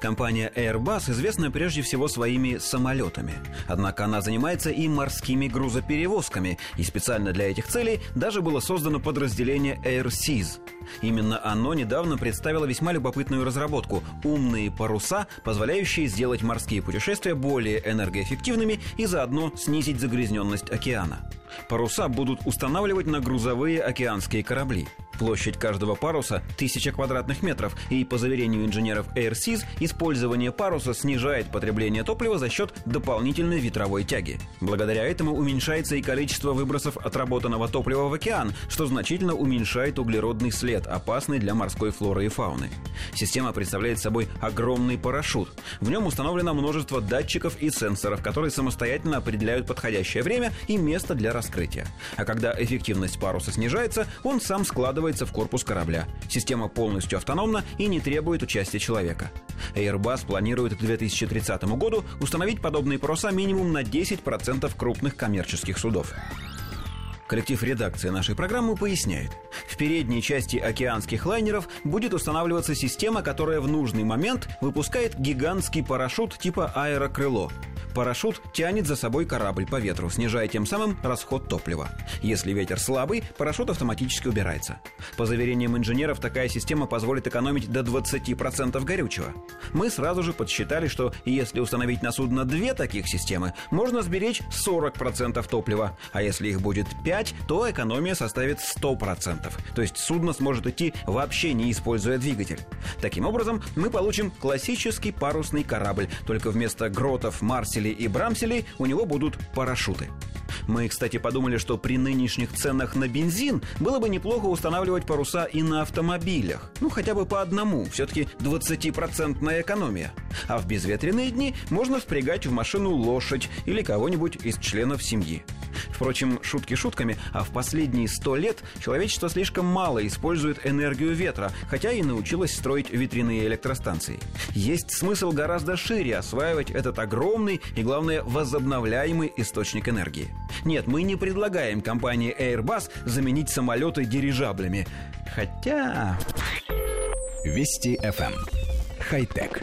Компания Airbus известна прежде всего своими самолетами. Однако она занимается и морскими грузоперевозками, и специально для этих целей даже было создано подразделение AirSeas. Именно оно недавно представило весьма любопытную разработку – умные паруса, позволяющие сделать морские путешествия более энергоэффективными и заодно снизить загрязненность океана. Паруса будут устанавливать на грузовые океанские корабли. Площадь каждого паруса – тысяча квадратных метров, и, по заверению инженеров AirSeas, использование паруса снижает потребление топлива за счет дополнительной ветровой тяги. Благодаря этому уменьшается и количество выбросов отработанного топлива в океан, что значительно уменьшает углеродный след, опасный для морской флоры и фауны. Система представляет собой огромный парашют. В нем установлено множество датчиков и сенсоров, которые самостоятельно определяют подходящее время и место для раскрытия. А когда эффективность паруса снижается, он сам складывает встраивается в корпус корабля. Система полностью автономна и не требует участия человека. Airbus планирует к 2030 году установить подобные паруса минимум на 10% крупных коммерческих судов. Коллектив редакции нашей программы поясняет. В передней части океанских лайнеров будет устанавливаться система, которая в нужный момент выпускает гигантский парашют типа аэрокрыло – Парашют тянет за собой корабль по ветру, снижая тем самым расход топлива. Если ветер слабый, парашют автоматически убирается. По заверениям инженеров, такая система позволит экономить до 20% горючего. Мы сразу же подсчитали, что если установить на судно две таких системы, можно сберечь 40% топлива, а если их будет 5, то экономия составит 100%. То есть судно сможет идти вообще не используя двигатель. Таким образом, мы получим классический парусный корабль, только вместо гротов, марселей Брамселе и Брамселе у него будут парашюты. Мы, кстати, подумали, что при нынешних ценах на бензин было бы неплохо устанавливать паруса и на автомобилях. Ну, хотя бы по одному, все-таки 20% экономия. А в безветренные дни можно впрягать в машину лошадь или кого-нибудь из членов семьи. Впрочем, шутки шутками, а в последние сто лет человечество слишком мало использует энергию ветра, хотя и научилось строить ветряные электростанции. Есть смысл гораздо шире осваивать этот огромный и, главное, возобновляемый источник энергии. Нет, мы не предлагаем компании Airbus заменить самолеты дирижаблями. Хотя... Вести FM. Эм. Хай-тек.